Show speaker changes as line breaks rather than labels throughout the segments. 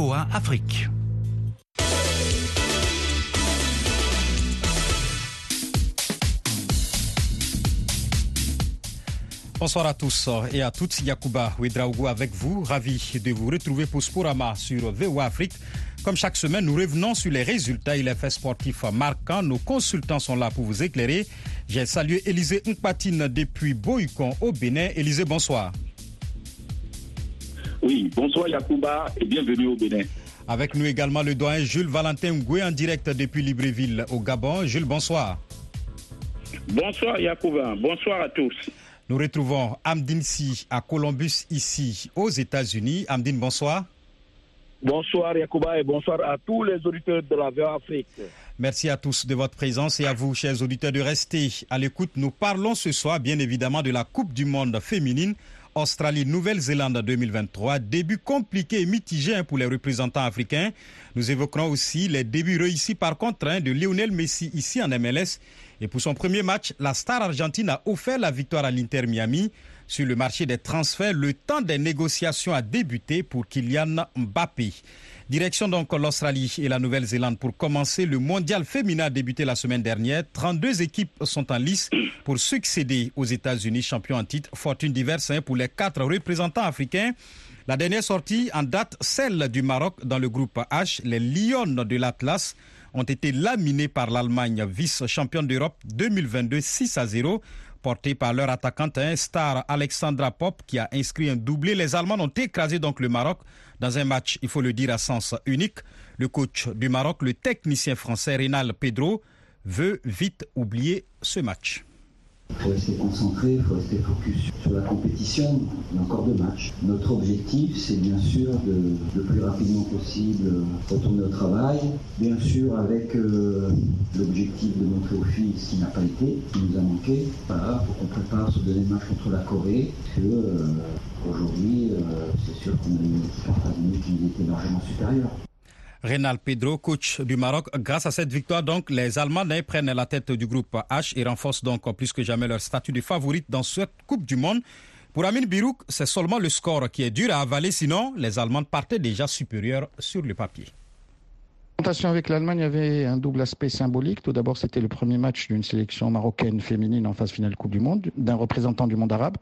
VOA Afrique.
Bonsoir à tous et à toutes. Yakuba Ouedraogo avec vous. Ravi de vous retrouver pour Sporama sur VOA Afrique. Comme chaque semaine, nous revenons sur les résultats et les faits sportifs marquants. Nos consultants sont là pour vous éclairer. J'ai salué Élisée Nkpatine depuis Boycon au Bénin. Élisée, bonsoir.
Oui, bonsoir Yakuba et bienvenue au Bénin.
Avec nous également le doyen Jules Valentin Ngoué en direct depuis Libreville au Gabon. Jules, bonsoir.
Bonsoir Yakuba, bonsoir à tous.
Nous retrouvons Amdine Si à Columbus ici aux États-Unis. Amdine, bonsoir.
Bonsoir Yacouba et bonsoir à tous les auditeurs de la VOA Afrique.
Merci à tous de votre présence et à vous, chers auditeurs, de rester à l'écoute. Nous parlons ce soir, bien évidemment, de la Coupe du Monde féminine Australie-Nouvelle-Zélande 2023. Début compliqué et mitigé hein, pour les représentants africains. Nous évoquerons aussi les débuts réussis par contre hein, de Lionel Messi ici en MLS. Et pour son premier match, la star argentine a offert la victoire à l'Inter Miami. Sur le marché des transferts, le temps des négociations a débuté pour Kylian Mbappé. Direction donc l'Australie et la Nouvelle-Zélande pour commencer. Le mondial féminin a débuté la semaine dernière. 32 équipes sont en lice pour succéder aux États-Unis, champions en titre. Fortune diverse hein, pour les quatre représentants africains. La dernière sortie en date, celle du Maroc dans le groupe H. Les Lions de l'Atlas ont été laminés par l'Allemagne, vice-championne d'Europe 2022 6 à 0 porté par leur attaquante un star Alexandra Pop qui a inscrit un doublé. Les Allemands ont écrasé donc le Maroc dans un match, il faut le dire, à sens unique. Le coach du Maroc, le technicien français Rénal Pedro, veut vite oublier ce match.
Il faut rester concentré, il faut rester focus sur la compétition. Il y a encore deux matchs. Notre objectif, c'est bien sûr de le plus rapidement possible retourner au travail. Bien sûr, avec euh, l'objectif de montrer aux filles ce qui n'a pas été, ce qui nous a manqué. Voilà, pour qu'on prépare ce deuxième match contre la Corée. Que, euh, aujourd'hui, euh, c'est sûr qu'on a une équipe qui nous était largement supérieure.
Rénal Pedro, coach du Maroc. Grâce à cette victoire, donc, les Allemands prennent la tête du groupe H et renforcent donc plus que jamais leur statut de favorite dans cette Coupe du Monde. Pour Amin Birouk, c'est seulement le score qui est dur à avaler, sinon les Allemands partaient déjà supérieurs sur le papier
présentation avec l'Allemagne avait un double aspect symbolique. Tout d'abord, c'était le premier match d'une sélection marocaine féminine en phase finale Coupe du Monde, d'un représentant du monde arabe.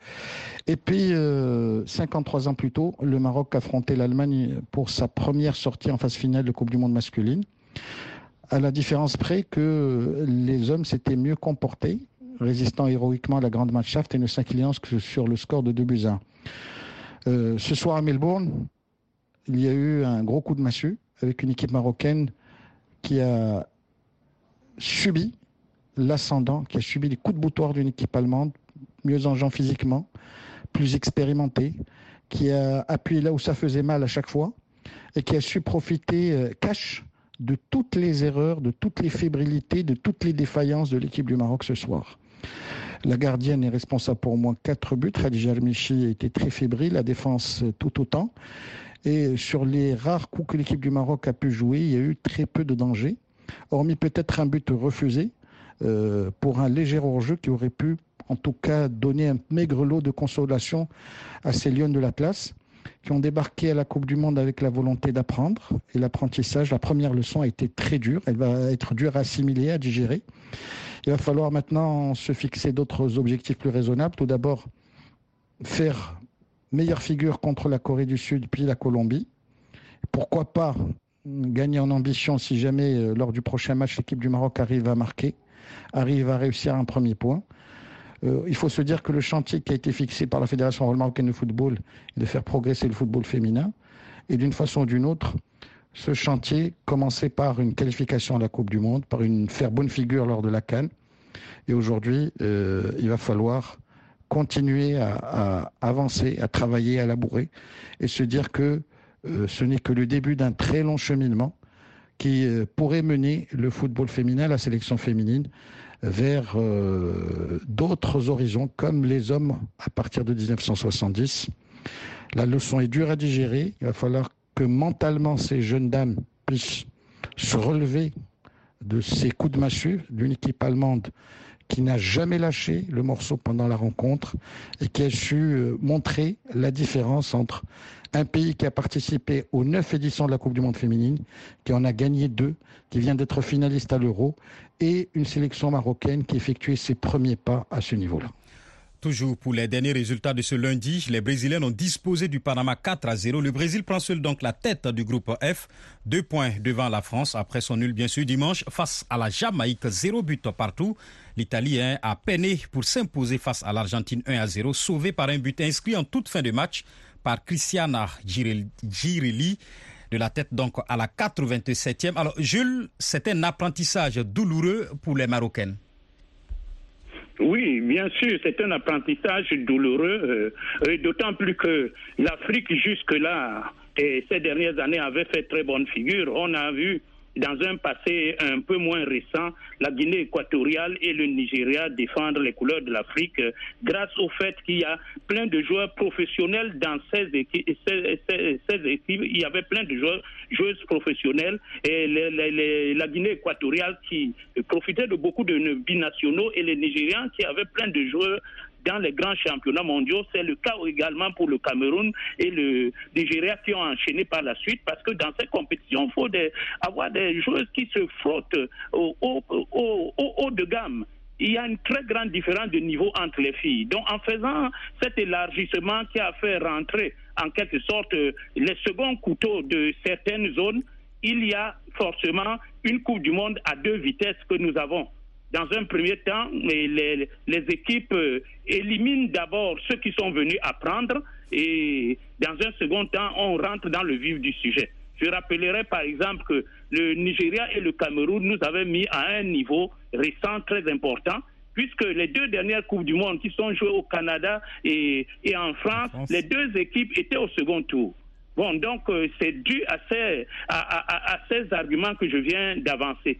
Et puis, 53 euh, ans plus tôt, le Maroc affrontait l'Allemagne pour sa première sortie en phase finale de Coupe du Monde masculine. À la différence près que les hommes s'étaient mieux comportés, résistant héroïquement à la grande match-shaft et ne s'inclinant que sur le score de 2 buts 1. Euh, ce soir à Melbourne, il y a eu un gros coup de massue avec une équipe marocaine qui a subi l'ascendant, qui a subi les coups de boutoir d'une équipe allemande, mieux en gens physiquement, plus expérimentée, qui a appuyé là où ça faisait mal à chaque fois et qui a su profiter euh, cash de toutes les erreurs, de toutes les fébrilités, de toutes les défaillances de l'équipe du Maroc ce soir. La gardienne est responsable pour au moins quatre buts. Khadija Armichi a été très fébrile, la défense tout autant. Et sur les rares coups que l'équipe du Maroc a pu jouer, il y a eu très peu de danger, hormis peut-être un but refusé euh, pour un léger hors-jeu qui aurait pu, en tout cas, donner un maigre lot de consolation à ces lions de l'Atlas qui ont débarqué à la Coupe du Monde avec la volonté d'apprendre. Et l'apprentissage, la première leçon a été très dure. Elle va être dure à assimiler, à digérer. Il va falloir maintenant se fixer d'autres objectifs plus raisonnables. Tout d'abord, faire meilleure figure contre la Corée du Sud puis la Colombie. Pourquoi pas gagner en ambition si jamais euh, lors du prochain match l'équipe du Maroc arrive à marquer, arrive à réussir un premier point. Euh, il faut se dire que le chantier qui a été fixé par la Fédération marocaine de football est de faire progresser le football féminin. Et d'une façon ou d'une autre, ce chantier commençait par une qualification à la Coupe du Monde, par une faire bonne figure lors de la Cannes. Et aujourd'hui, euh, il va falloir continuer à, avancer, à travailler, à labourer et se dire que euh, ce n'est que le début d'un très long cheminement qui euh, pourrait mener le football féminin, la sélection féminine, vers euh, d'autres horizons comme les hommes à partir de 1970. La leçon est dure à digérer. Il va falloir que mentalement ces jeunes dames puissent se relever de ces coups de massue d'une équipe allemande qui n'a jamais lâché le morceau pendant la rencontre et qui a su euh, montrer la différence entre un pays qui a participé aux neuf éditions de la Coupe du Monde féminine, qui en a gagné deux, qui vient d'être finaliste à l'Euro, et une sélection marocaine qui effectuait ses premiers pas à ce niveau-là.
Toujours pour les derniers résultats de ce lundi, les Brésiliens ont disposé du Panama 4 à 0. Le Brésil prend seul donc la tête du groupe F, deux points devant la France après son nul bien sûr dimanche face à la Jamaïque, zéro but partout. L'Italie hein, a peiné pour s'imposer face à l'Argentine 1 à 0, sauvé par un but inscrit en toute fin de match par Cristiana Girelli de la tête donc à la 87e. Alors Jules, c'est un apprentissage douloureux pour les Marocaines.
Oui, bien sûr, c'est un apprentissage douloureux, euh, d'autant plus que l'Afrique jusque-là, et ces dernières années, avait fait très bonne figure. On a vu dans un passé un peu moins récent, la Guinée équatoriale et le Nigeria défendre les couleurs de l'Afrique grâce au fait qu'il y a plein de joueurs professionnels dans ces équipes. Il y avait plein de joueurs, joueuses professionnelles et la Guinée équatoriale qui profitait de beaucoup de binationaux et les Nigérians qui avaient plein de joueurs dans les grands championnats mondiaux. C'est le cas également pour le Cameroun et le Nigeria qui ont enchaîné par la suite parce que dans ces compétitions, il faut avoir des joueuses qui se frottent au haut de gamme il y a une très grande différence de niveau entre les filles. Donc, en faisant cet élargissement qui a fait rentrer, en quelque sorte, les seconds couteaux de certaines zones, il y a forcément une Coupe du Monde à deux vitesses que nous avons. Dans un premier temps, les, les équipes euh, éliminent d'abord ceux qui sont venus apprendre et dans un second temps, on rentre dans le vif du sujet. Je rappellerai par exemple que le Nigeria et le Cameroun nous avaient mis à un niveau récent très important puisque les deux dernières Coupes du Monde qui sont jouées au Canada et, et en France, les deux équipes étaient au second tour. Bon, donc euh, c'est dû à ces, à, à, ces arguments que je viens d'avancer.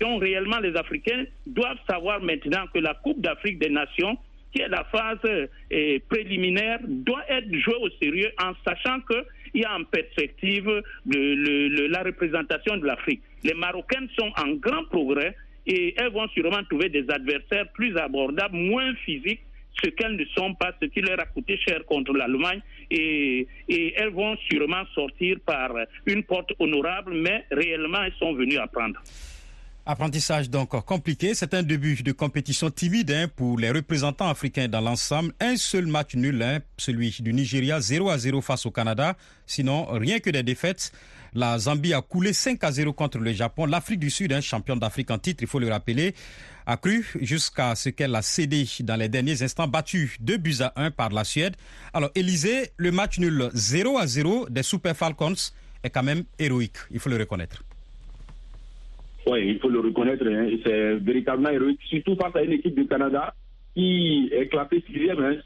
Donc réellement, les Africains doivent savoir maintenant que la Coupe d'Afrique des Nations, qui est la phase euh, préliminaire, doit être jouée au sérieux en sachant qu'il y a en perspective la représentation de l'Afrique. Les Marocaines sont en grand progrès et elles vont sûrement trouver des adversaires plus abordables, moins physiques, ce qu'elles ne sont pas, ce qui leur a coûté cher contre l'Allemagne. Et, et, elles vont sûrement sortir par une porte honorable, mais réellement, elles sont venues apprendre.
Apprentissage donc compliqué. C'est un début de compétition timide hein, pour les représentants africains dans l'ensemble. Un seul match nul, hein, celui du Nigeria, 0 à 0 face au Canada. Sinon, rien que des défaites. La Zambie a coulé 5 à 0 contre le Japon. L'Afrique du Sud, un hein, champion d'Afrique en titre, il faut le rappeler, a cru jusqu'à ce qu'elle a cédé dans les derniers instants, battu 2 buts à 1 par la Suède. Alors, Élysée, le match nul 0 à 0 des Super Falcons est quand même héroïque, il faut le reconnaître.
Oui, il faut le reconnaître. Hein, c'est véritablement héroïque, surtout face à une équipe du Canada qui est classée sixième hein,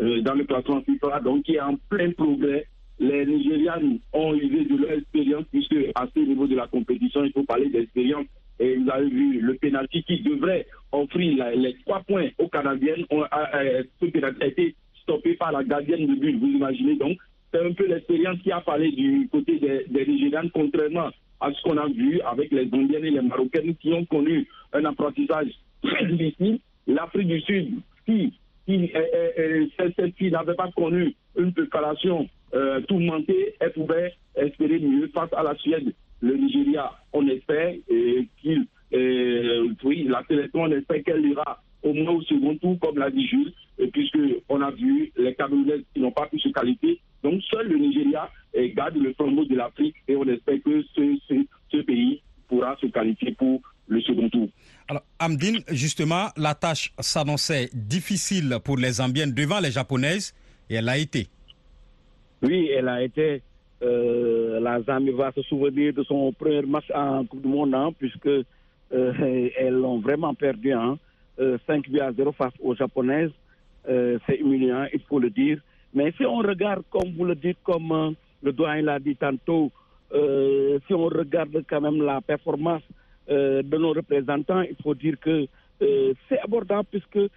euh, dans le classement FIFA, donc qui est en plein progrès. Les Nigérians ont usé de leur expérience, puisque à ce niveau de la compétition, il faut parler d'expérience. Et vous avez vu le pénalty qui devrait offrir les trois points aux Canadiennes. ce pénalty a été stoppé par la gardienne de but, vous imaginez donc. C'est un peu l'expérience qui a parlé du côté des Nigérians, contrairement à ce qu'on a vu avec les Indiennes et les Marocaines qui ont connu un apprentissage très difficile. L'Afrique du Sud, qui, qui cette fille n'avait pas connu une préparation euh, tourmentée, elle pouvait espérer mieux face à la Suède. Le Nigeria, on espère qu'il, oui, la sélection, on espère qu'elle ira au moins au second tour, comme l'a dit Jules, puisqu'on a vu les Camerounais qui n'ont pas pu se qualifier. Donc seul le Nigeria garde le flambeau de l'Afrique et on espère que ce, pays pourra se qualifier pour le second tour.
Alors, Amdine, justement, la tâche s'annonçait difficile pour les Zambiennes devant les Japonaises et elle a été.
Oui, elle a été. Euh, la Zambie va se souvenir de son premier match en Coupe du Monde, hein, puisque euh, elles l'ont vraiment perdu. Hein, 5 buts à 0 face aux Japonaises. Euh, c'est humiliant, il faut le dire. Mais si on regarde, comme vous le dites, comme le doyen l'a dit tantôt, euh, si on regarde quand même la performance euh, de nos représentants, il faut dire que euh, c'est abordable puisque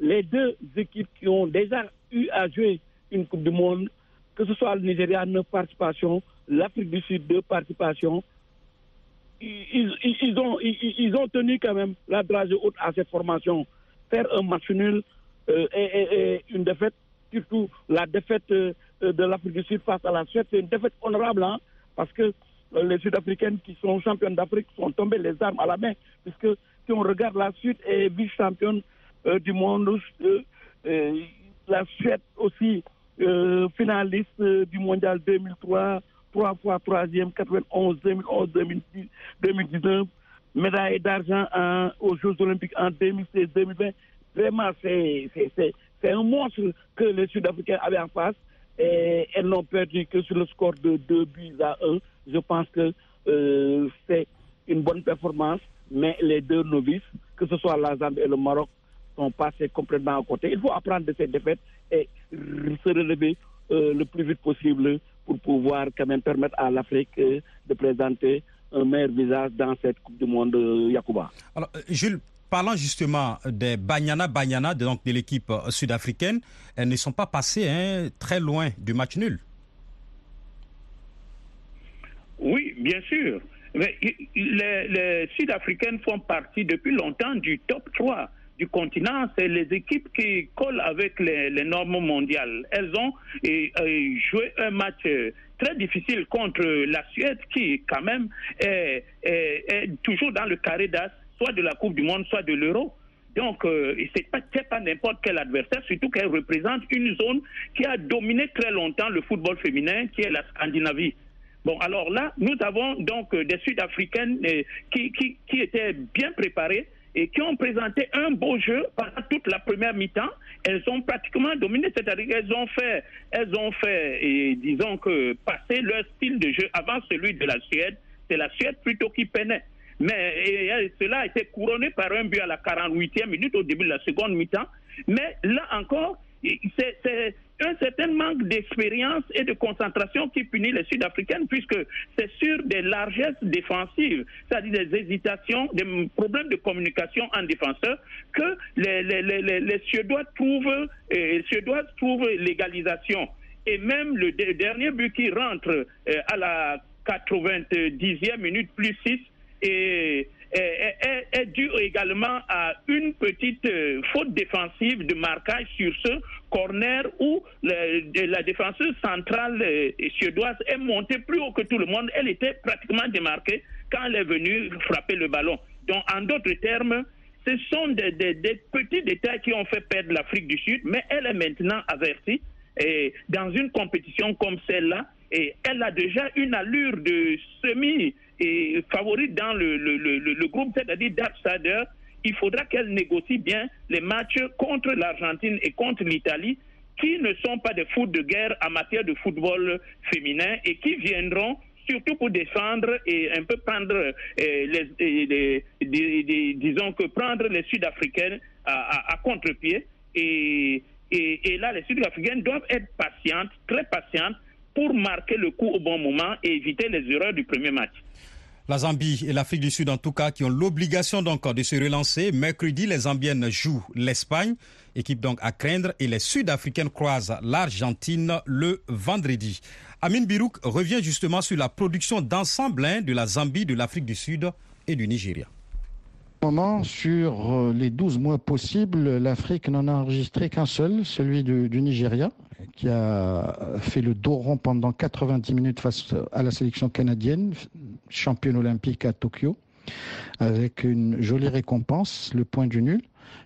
les deux équipes qui ont déjà eu à jouer une Coupe du Monde, que ce soit le Nigeria, neuf participations, l'Afrique du Sud, deux participations,
ils, ont, tenu quand même la dragée haute à cette formation. Faire un match nul euh, une défaite, surtout la défaite euh, de l'Afrique du Sud face à la Suède, c'est une défaite honorable, hein, parce que euh, les Sud-Africaines qui sont championnes d'Afrique sont tombées les armes à la main, puisque si on regarde la Suède est vice-championne du monde, la Suède aussi finaliste du mondial 2003 trois fois troisième, 91, 2011, 2010, 2019, médaille d'argent aux Jeux Olympiques en 2016, 2020. Vraiment, c'est un monstre que les Sud-Africains avaient en face. Et elles n'ont perdu que sur le score de 2 buts à 1. Je pense que euh, c'est une bonne performance, mais les deux novices, que ce soit la et le Maroc, sont passés complètement à côté. Il faut apprendre de ces défaites et se relever euh, le plus vite possible pour pouvoir quand même permettre à l'Afrique euh, de présenter un meilleur visage dans cette Coupe du Monde euh, Yacouba.
Alors, Jules, parlant justement des Banyana Banyana, donc de l'équipe sud-africaine, elles ne sont pas passées hein, très loin du match nul.
Oui, bien sûr. Mais les, les Sud-Africaines font partie depuis longtemps du top 3 du continent, c'est les équipes qui collent avec les, normes mondiales. Elles ont joué un match euh, très difficile contre la Suède qui, quand même, est, toujours dans le carré d'as, soit de la Coupe du Monde, soit de l'Euro. Donc, euh, ce n'est pas, n'importe quel adversaire, surtout qu'elle représente une zone qui a dominé très longtemps le football féminin, qui est la Scandinavie. Bon, alors là, nous avons donc des Sud-Africaines euh, qui étaient bien préparées et qui ont présenté un beau jeu pendant toute la première mi-temps. Elles ont pratiquement dominé, c'est-à-dire qu'elles ont fait, elles ont fait, et disons que passer leur style de jeu avant celui de la Suède, c'est la Suède plutôt qui peinait. Mais cela a été couronné par un but à la 48e minute au début de la seconde mi-temps. Mais là encore, c'est un certain manque d'expérience et de concentration qui punit les Sud-Africaines, puisque c'est sur des largesses défensives, c'est-à-dire des hésitations, des problèmes de communication en défenseur, que les, les, les, Suédois trouvent, les Suédois trouvent l'égalisation. Et même le dernier but qui rentre euh, à la 90e minute plus 6 et est, est, dû également à une petite euh, faute défensive de marquage sur ce corner où la défenseuse centrale euh, suédoise est montée plus haut que tout le monde. Elle était pratiquement démarquée quand elle est venue frapper le ballon. Donc, en d'autres termes, ce sont des, petits détails qui ont fait perdre l'Afrique du Sud, mais elle est maintenant avertie. Dans une compétition comme celle-là, et elle a déjà une allure de semi et favorite dans le, le, le, groupe, c'est-à-dire d'outsider, il faudra qu'elle négocie bien les matchs contre l'Argentine et contre l'Italie, qui ne sont pas des foot de guerre en matière de football féminin et qui viendront surtout pour défendre et un peu prendre euh, les, disons que prendre les Sud-Africaines à, à, contre-pied. Et, et, là, les Sud-Africaines doivent être patientes, très patientes, pour marquer le coup au bon moment et éviter les erreurs du premier match.
La Zambie et l'Afrique du Sud, en tout cas, qui ont l'obligation donc de se relancer. Mercredi, les Zambiennes jouent l'Espagne, équipe donc à craindre, et les Sud-Africaines croisent l'Argentine le vendredi. Amin Birouk revient justement sur la production d'ensemble hein, de la Zambie, de l'Afrique du Sud et du Nigeria.
Moment, sur euh, les 12 mois possibles, l'Afrique n'en a enregistré qu'un seul, celui du Nigeria, qui a fait le dos rond pendant 90 minutes face à la sélection canadienne, championne olympique à Tokyo, avec une jolie récompense, le point du nul,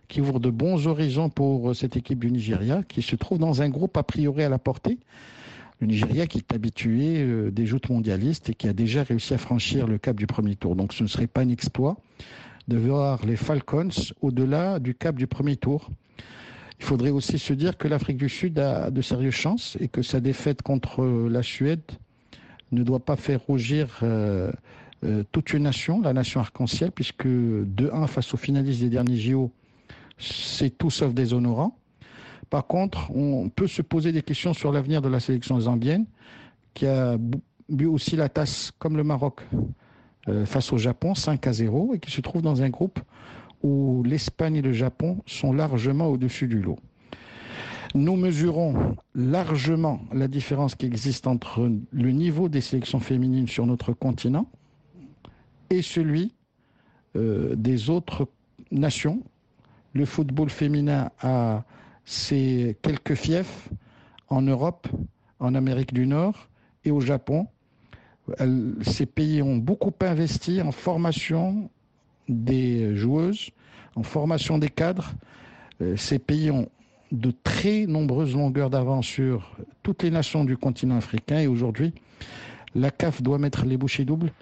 qui ouvre de bons horizons pour cette équipe du Nigeria, qui se trouve dans un groupe a priori à la portée. Le Nigeria qui est habitué euh, des joutes mondialistes et qui a déjà réussi à franchir le cap du premier tour. Donc ce ne serait pas un exploit de voir les Falcons au-delà du cap du premier tour. Il faudrait aussi se dire que l'Afrique du Sud a de sérieuses chances et que sa défaite contre la Suède ne doit pas faire rougir euh, euh, toute une nation, la nation arc-en-ciel, puisque 2-1 face aux finalistes des derniers JO, c'est tout sauf déshonorant. Par contre, on peut se poser des questions sur l'avenir de la sélection zambienne, qui a bu aussi la tasse comme le Maroc face au Japon, 5 à 0, et qui se trouve dans un groupe où l'Espagne et le Japon sont largement au-dessus du lot. Nous mesurons largement la différence qui existe entre le niveau des sélections féminines sur notre continent et celui des autres nations. Le football féminin a ses quelques fiefs en Europe, en Amérique du Nord et au Japon. Ces pays ont beaucoup investi en formation des joueuses, en formation des cadres. Euh, ces pays ont de très nombreuses longueurs d'avance sur toutes les nations du continent africain et aujourd'hui, la CAF doit mettre les bouchées doubles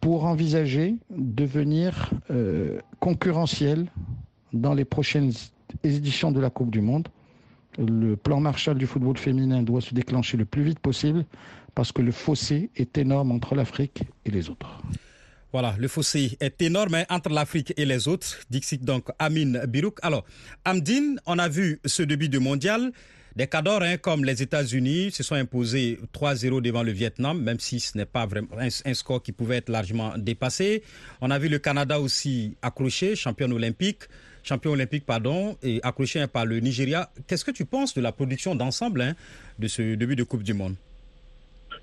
pour envisager devenir euh, concurrentiel dans les prochaines éditions de la Coupe du Monde. Le plan Marshall du football féminin doit se déclencher le plus vite possible parce que le fossé est énorme entre l'Afrique et les autres.
Voilà, le fossé est énorme entre l'Afrique et les autres. Dixit donc Amin Birouk. Alors, Amdine, on a vu ce début de mondial. Des cadors hein, comme les États-Unis se sont imposés 3-0 devant le Vietnam, même si ce n'est pas vraiment un, score qui pouvait être largement dépassé. On a vu le Canada aussi accroché, champion olympique, champion olympique pardon, et accroché hein, par le Nigeria. Qu'est-ce que tu penses de la production d'ensemble hein, de ce début de Coupe du Monde?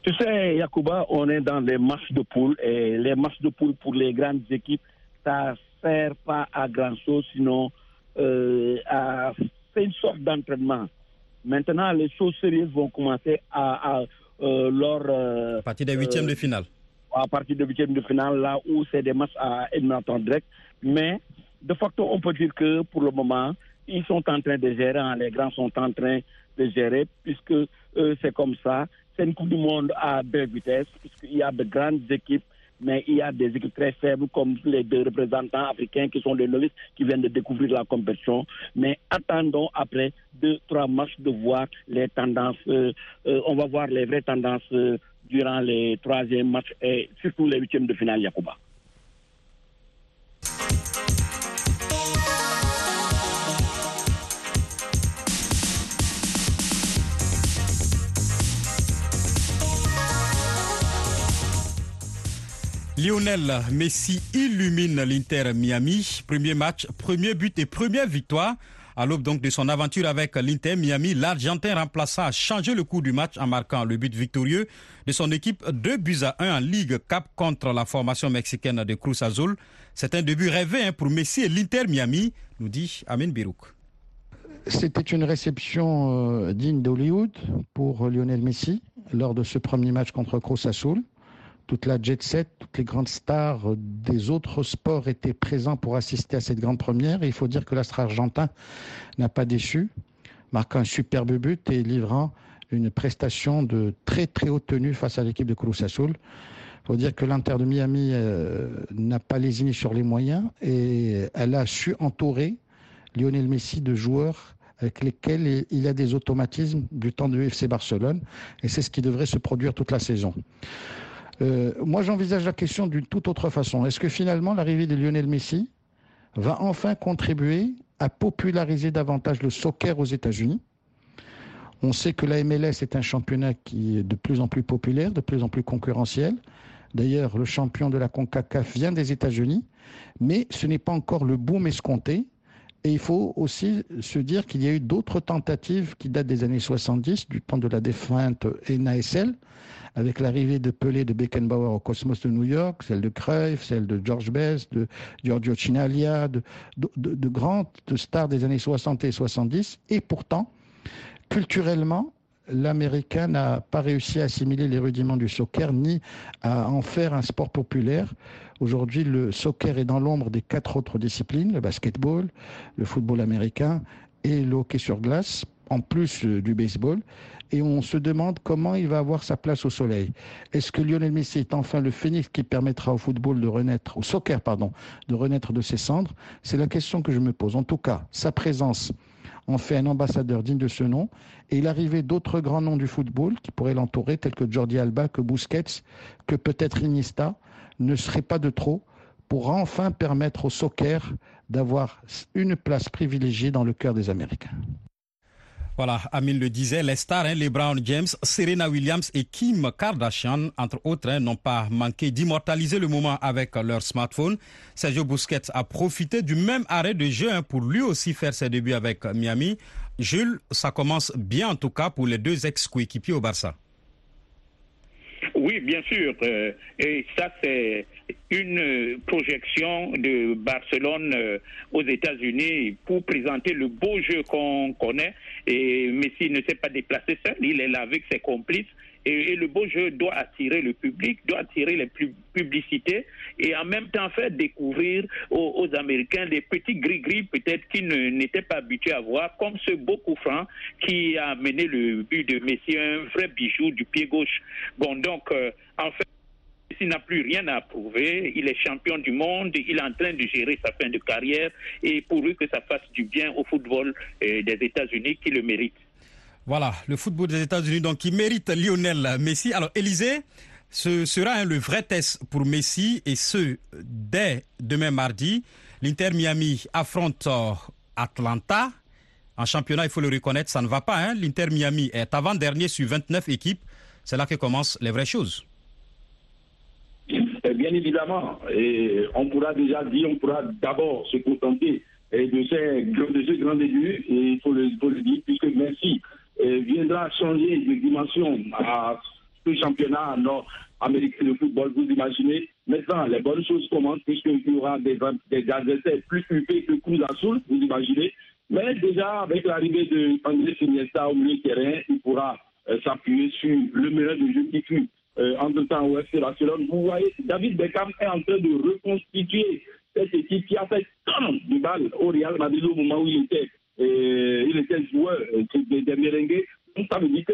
Tu sais, Yacouba, on est dans les matchs de poule et les matchs de poule pour les grandes équipes, ça ne sert pas à grand-chose, sinon euh, c'est une sorte d'entraînement. Maintenant, les choses sérieuses vont commencer à, euh, leur...
Euh, à partir des huitièmes de finale.
À partir des huitièmes de finale, là où c'est des matchs à éliminatoire direct. Mais de facto, on peut dire que pour le moment, ils sont en train de gérer, hein, les grands sont en train de gérer, puisque c'est comme ça c'est une Coupe du Monde à deux vitesses, puisqu'il y a de grandes équipes, mais il y a des équipes très faibles, comme les deux représentants africains qui sont des novices, qui viennent de découvrir la compétition. Mais attendons après deux, trois matchs de voir les tendances. Euh, euh, on va voir les vraies tendances euh, durant les troisièmes matchs et surtout les huitièmes de finale, Yacouba.
Lionel Messi illumine l'Inter Miami. Premier match, premier but et première victoire. À l'aube donc de son aventure avec l'Inter Miami, l'Argentin remplaça a changé le cours du match en marquant le but victorieux de son équipe 2 buts à 1 en Ligue Cap contre la formation mexicaine de Cruz Azul. C'est un début rêvé hein, pour Messi et l'Inter Miami, nous dit Amin Birouk.
C'était une réception euh, digne d'Hollywood pour Lionel Messi lors de ce premier match contre Cruz Azul toute la jet set, toutes les grandes stars des autres sports étaient présents pour assister à cette grande première. Il faut dire que l'Astre argentin n'a pas déçu, marquant un superbe but et livrant une prestation de très très haute tenue face à l'équipe de Cruz. Il faut dire que l'Inter de Miami euh, n'a pas lésiné sur les moyens et elle a su entourer Lionel Messi de joueurs avec lesquels il a des automatismes du temps de FC Barcelone et c'est ce qui devrait se produire toute la saison. Euh, moi, j'envisage la question d'une toute autre façon. Est-ce que finalement l'arrivée de Lionel Messi va enfin contribuer à populariser davantage le soccer aux États-Unis? On sait que la MLS est un championnat qui est de plus en plus populaire, de plus en plus concurrentiel. D'ailleurs, le champion de la CONCACAF vient des États-Unis, mais ce n'est pas encore le boom escompté. Et il faut aussi se dire qu'il y a eu d'autres tentatives qui datent des années 70, du temps de la défunte NASL, avec l'arrivée de Pelé, de Beckenbauer au Cosmos de New York, celle de Cruyff, celle de George Best, de Giorgio Chinaglia, de, de, grandes stars des années 60 et 70. Et pourtant, culturellement, l'Américain n'a pas réussi à assimiler les rudiments du soccer ni à en faire un sport populaire. Aujourd'hui, le soccer est dans l'ombre des quatre autres disciplines, le basketball, le football américain et le hockey sur glace, en plus euh, du baseball et on se demande comment il va avoir sa place au soleil. Est-ce que Lionel Messi est enfin le phénix qui permettra au football de renaître, au soccer pardon, de renaître de ses cendres? C'est la question que je me pose. En tout cas, sa présence en fait un ambassadeur digne de ce nom et l'arrivée d'autres grands noms du football qui pourraient l'entourer, tels que Jordi Alba, que Busquets, que peut-être Iniesta, ne serait pas de trop pour enfin permettre au soccer d'avoir une place privilégiée dans le cœur des Américains.
Voilà, Amine le disait, les stars, hein, les Brown James, Serena Williams et Kim Kardashian, entre autres, hein, n'ont pas manqué d'immortaliser le moment avec leur smartphone. Sergio Busquets a profité du même arrêt de jeu hein, pour lui aussi faire ses débuts avec Miami. Jules, ça commence bien en tout cas pour les deux ex-coéquipiers au Barça.
Oui, bien sûr. Euh, et ça, c'est une projection de Barcelone euh, aux États-Unis pour présenter le beau jeu qu'on connaît. Et Messi ne s'est pas déplacé seul, il est là avec ses complices. Et, le beau jeu doit attirer le public, doit attirer les publicités et en même temps faire découvrir aux, Américains des petits gris-gris peut-être qu'ils n'étaient pas habitués à voir, comme ce beau coup franc qui a mené le but de Messi, un vrai bijou du pied gauche. Bon, donc, euh, en fait, Messi n'a plus rien à prouver. Il est champion du monde. Il est en train de gérer sa fin de carrière. Et pour lui, que ça fasse du bien au football euh, des États-Unis qui le mérite.
Voilà, le football des États-Unis, donc qui mérite Lionel Messi. Alors, Élysée, ce sera le vrai test pour Messi et ce, dès demain mardi. L'Inter Miami affronte euh, Atlanta. En championnat, il faut le reconnaître, ça ne va pas. Hein. L'Inter Miami est avant-dernier sur 29 équipes. C'est là que commencent les vraies choses.
Bien évidemment, et on pourra déjà dire, on pourra d'abord se contenter de ces, de ces grands débuts, et il faut le, dire, puisque Messi viendra changer de dimension à ce championnat nord-américain de football, vous imaginez. Maintenant, les bonnes choses commencent puisqu'il y aura des, des adversaires plus huppés que Cruz Azul, vous imaginez. Mais déjà, avec l'arrivée de André Iniesta au milieu terrain, il pourra s'appuyer sur le meilleur de jeu qui fut euh, entre-temps au FC Barcelone. Vous voyez, David Beckham est en train de reconstituer cette équipe qui a fait tant de balles au Real Madrid au moment où il était et il était joueur des, des merengues. Donc ça veut dire que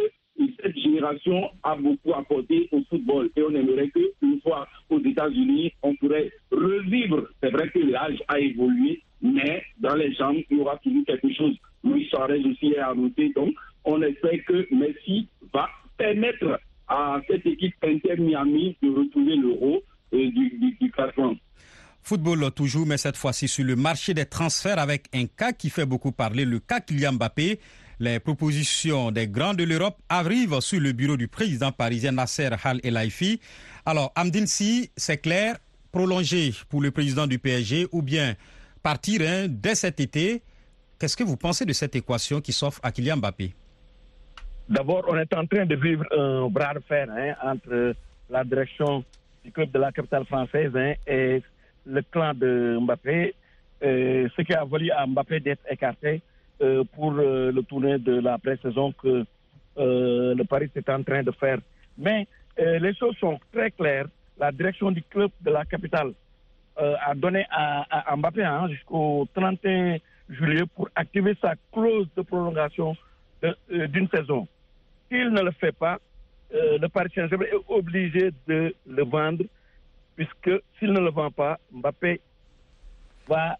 cette génération a beaucoup apporté au football et on aimerait qu'une fois aux États-Unis, on pourrait revivre. C'est vrai que l'âge a évolué, mais dans les jambes, il y aura toujours quelque chose. Louis Suarez aussi est à noter. Donc, on espère que Messi va permettre à cette équipe Inter Miami de retrouver l'euro du, du, du.
Football toujours, mais cette fois-ci sur le marché des transferts avec un cas qui fait beaucoup parler, le cas Kylian Mbappé. Les propositions des grands de l'Europe arrivent sur le bureau du président parisien Nasser Hal Elaifi. Alors, Amdine c'est clair, prolonger pour le président du PSG ou bien partir hein, dès cet été. Qu'est-ce que vous pensez de cette équation qui s'offre à Kylian Mbappé?
D'abord, on est en train de vivre un bras de fer hein, entre la direction du club de la capitale française hein, et le clan de Mbappé, euh, ce qui a valu à Mbappé d'être écarté euh, pour euh, le tournée de la pré-saison que le Paris est en train de faire. Mais les choses sont très claires. La direction du club de la capitale a donné à, Mbappé hein, jusqu'au 31 juillet pour activer sa clause de prolongation d'une saison. S'il ne le fait pas, le Paris Saint-Germain est obligé de le vendre puisque s'il ne le vend pas, Mbappé va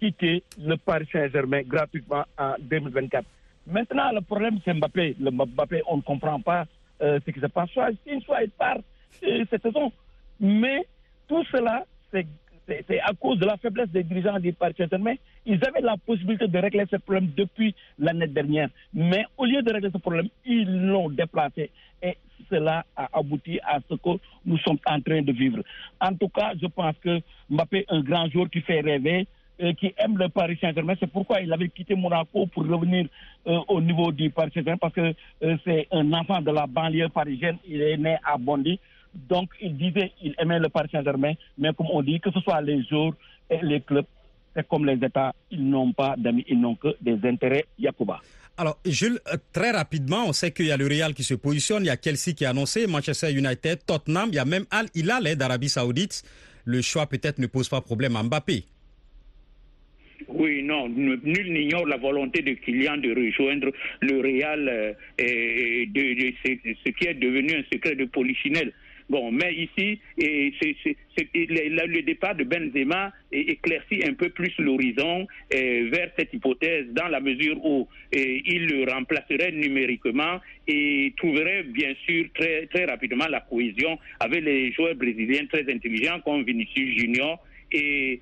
quitter le Paris Saint-Germain gratuitement en 2024. Maintenant, le problème, c'est Mbappé. Le Mbappé, on ne comprend pas euh, ce qui se passe. Soit il part euh, cette saison. Mais tout cela, c'est à cause de la faiblesse des dirigeants du Paris Saint-Germain. Ils avaient la possibilité de régler ce problème depuis l'année dernière. Mais au lieu de régler ce problème, ils l'ont déplacé. Et cela a abouti à ce que nous sommes en train de vivre. En tout cas, je pense que Mbappé un grand joueur qui fait rêver, euh, qui aime le Paris Saint-Germain. C'est pourquoi il avait quitté Monaco pour revenir euh, au niveau du Paris Saint-Germain, parce que euh, c'est un enfant de la banlieue parisienne. Il est né à Bondy. Donc, il disait qu'il aimait le Paris Saint-Germain, mais comme on dit, que ce soit les joueurs et les clubs, c'est comme les États, ils n'ont pas d'amis, ils n'ont que des intérêts Yacouba.
Alors, Jules, euh, très rapidement, on sait qu'il y a le Real qui se positionne, il y a Chelsea qui a annoncé, Manchester United, Tottenham, il y a même Al Hilal d'Arabie Saoudite. Le choix peut-être ne pose pas problème à Mbappé.
Oui, non, nul n'ignore la volonté de Kylian de rejoindre le Real euh, et de, ce qui est devenu un secret de polichinelle. Bon, mais ici, et le départ de Benzema éclaircit un peu plus l'horizon vers cette hypothèse dans la mesure où il le remplacerait numériquement et trouverait bien sûr très, très rapidement la cohésion avec les joueurs brésiliens très intelligents comme Vinicius Junior et,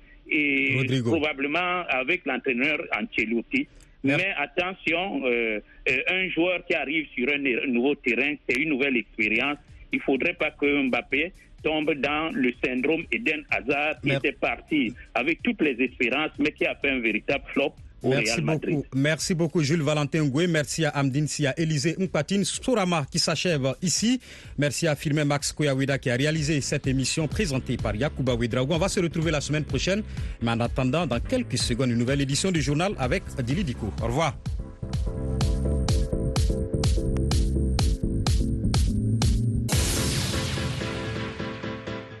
probablement avec l'entraîneur Ancelotti. Mais attention, euh, euh, un joueur qui arrive sur un nouveau terrain, c'est une nouvelle expérience il ne faudrait pas que Mbappé tombe dans le syndrome Eden Hazard qui était parti avec toutes les espérances, mais qui a fait un véritable flop
Merci beaucoup. Merci beaucoup, Jules Valentin Ngoué. Merci à Amdine Sia, Élisée Mpatine, Sourama qui s'achève ici. Merci à Firmin Max Koyawida qui a réalisé cette émission présentée par Yacouba Ouedraogo. On va se retrouver la semaine prochaine. Mais en attendant, dans quelques secondes, une nouvelle édition du journal avec Dili Diko. Au revoir.